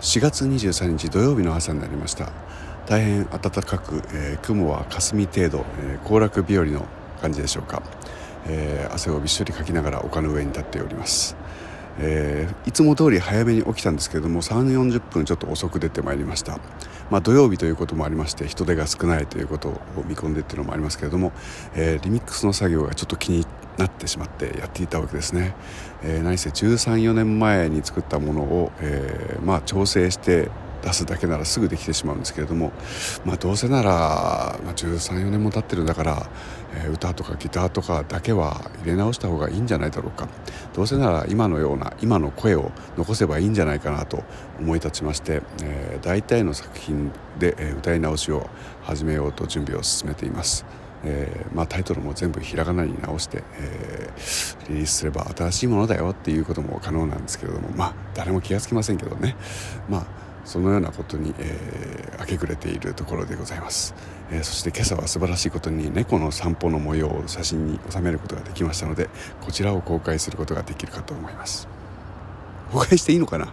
4月23日土曜日の朝になりました。大変暖かく、えー、雲は霞程度、えー、行楽日和の感じでしょうか、えー、汗をびっしょりかきながら丘の上に立っております。えー、いつも通り早めに起きたんですけれども3 4 0分ちょっと遅く出てまいりました、まあ、土曜日ということもありまして人手が少ないということを見込んでっていうのもありますけれども、えー、リミックスの作業がちょっと気になってしまってやっていたわけですね、えー、何せ134年前に作ったものを、えまあ、調整して出すだけならすぐできてしまうんですけれども、まあ、どうせなら、まあ、134年も経ってるんだから、えー、歌とかギターとかだけは入れ直した方がいいんじゃないだろうかどうせなら今のような今の声を残せばいいんじゃないかなと思い立ちまして、えー、大体の作品で、え、歌い直しを始めようと準備を進めています。えーまあ、タイトルも全部ひらがなに直して、えー、リリースすれば新しいものだよっていうことも可能なんですけれどもまあ誰も気が付きませんけどねまあそのようなことに、えー、明け暮れているところでございます、えー、そして今朝は素晴らしいことに猫の散歩の模様を写真に収めることができましたのでこちらを公開することができるかと思います。公開していいのかな？